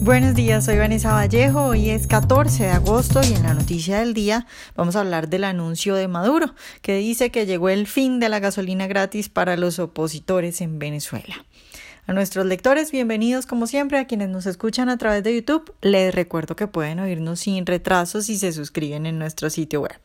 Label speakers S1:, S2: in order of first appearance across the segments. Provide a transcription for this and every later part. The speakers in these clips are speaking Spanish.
S1: Buenos días, soy Vanessa Vallejo, hoy es 14 de agosto y en la noticia del día vamos a hablar del anuncio de Maduro, que dice que llegó el fin de la gasolina gratis para los opositores en Venezuela. A nuestros lectores, bienvenidos como siempre, a quienes nos escuchan a través de YouTube, les recuerdo que pueden oírnos sin retraso si se suscriben en nuestro sitio web.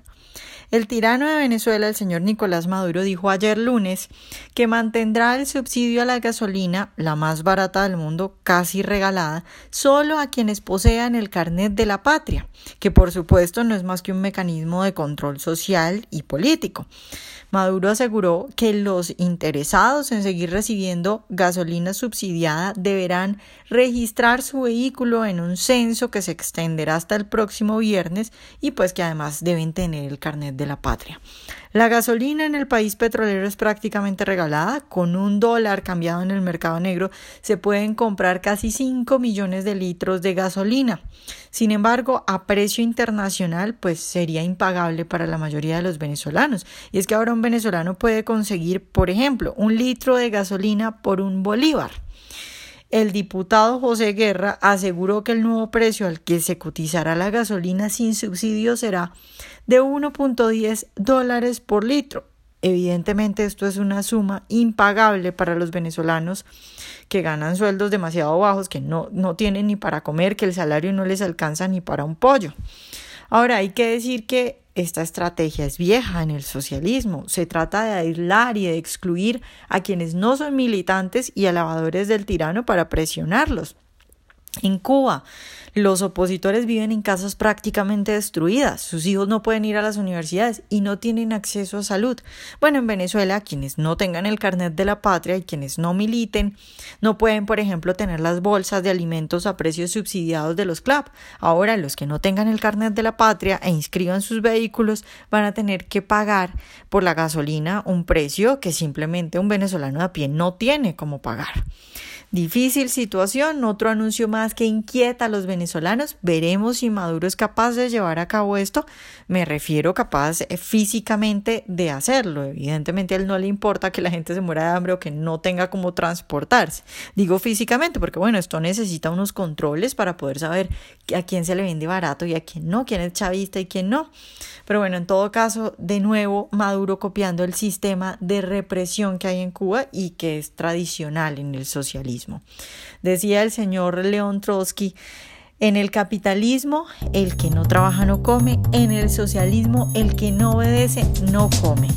S1: El tirano de Venezuela, el señor Nicolás Maduro, dijo ayer lunes que mantendrá el subsidio a la gasolina, la más barata del mundo, casi regalada, solo a quienes posean el carnet de la patria, que por supuesto no es más que un mecanismo de control social y político. Maduro aseguró que los interesados en seguir recibiendo gasolina subsidiada deberán registrar su vehículo en un censo que se extenderá hasta el próximo viernes y pues que además deben tener el carnet de la patria. La gasolina en el país petrolero es prácticamente regalada. Con un dólar cambiado en el mercado negro se pueden comprar casi 5 millones de litros de gasolina. Sin embargo, a precio internacional, pues sería impagable para la mayoría de los venezolanos. Y es que ahora un venezolano puede conseguir, por ejemplo, un litro de gasolina por un bolívar. El diputado José Guerra aseguró que el nuevo precio al que se cotizará la gasolina sin subsidio será de 1.10 dólares por litro. Evidentemente esto es una suma impagable para los venezolanos que ganan sueldos demasiado bajos, que no, no tienen ni para comer, que el salario no les alcanza ni para un pollo. Ahora hay que decir que esta estrategia es vieja en el socialismo. Se trata de aislar y de excluir a quienes no son militantes y alabadores del tirano para presionarlos. En Cuba, los opositores viven en casas prácticamente destruidas, sus hijos no pueden ir a las universidades y no tienen acceso a salud. Bueno, en Venezuela, quienes no tengan el carnet de la patria y quienes no militen, no pueden, por ejemplo, tener las bolsas de alimentos a precios subsidiados de los CLAP. Ahora, los que no tengan el carnet de la patria e inscriban sus vehículos van a tener que pagar por la gasolina un precio que simplemente un venezolano de a pie no tiene como pagar. Difícil situación, otro anuncio más que inquieta a los venezolanos. Veremos si Maduro es capaz de llevar a cabo esto. Me refiero capaz eh, físicamente de hacerlo. Evidentemente a él no le importa que la gente se muera de hambre o que no tenga cómo transportarse. Digo físicamente porque bueno, esto necesita unos controles para poder saber a quién se le vende barato y a quién no, quién es chavista y quién no. Pero bueno, en todo caso, de nuevo, Maduro copiando el sistema de represión que hay en Cuba y que es tradicional en el socialismo. Decía el señor León Trotsky, en el capitalismo el que no trabaja no come, en el socialismo el que no obedece no come.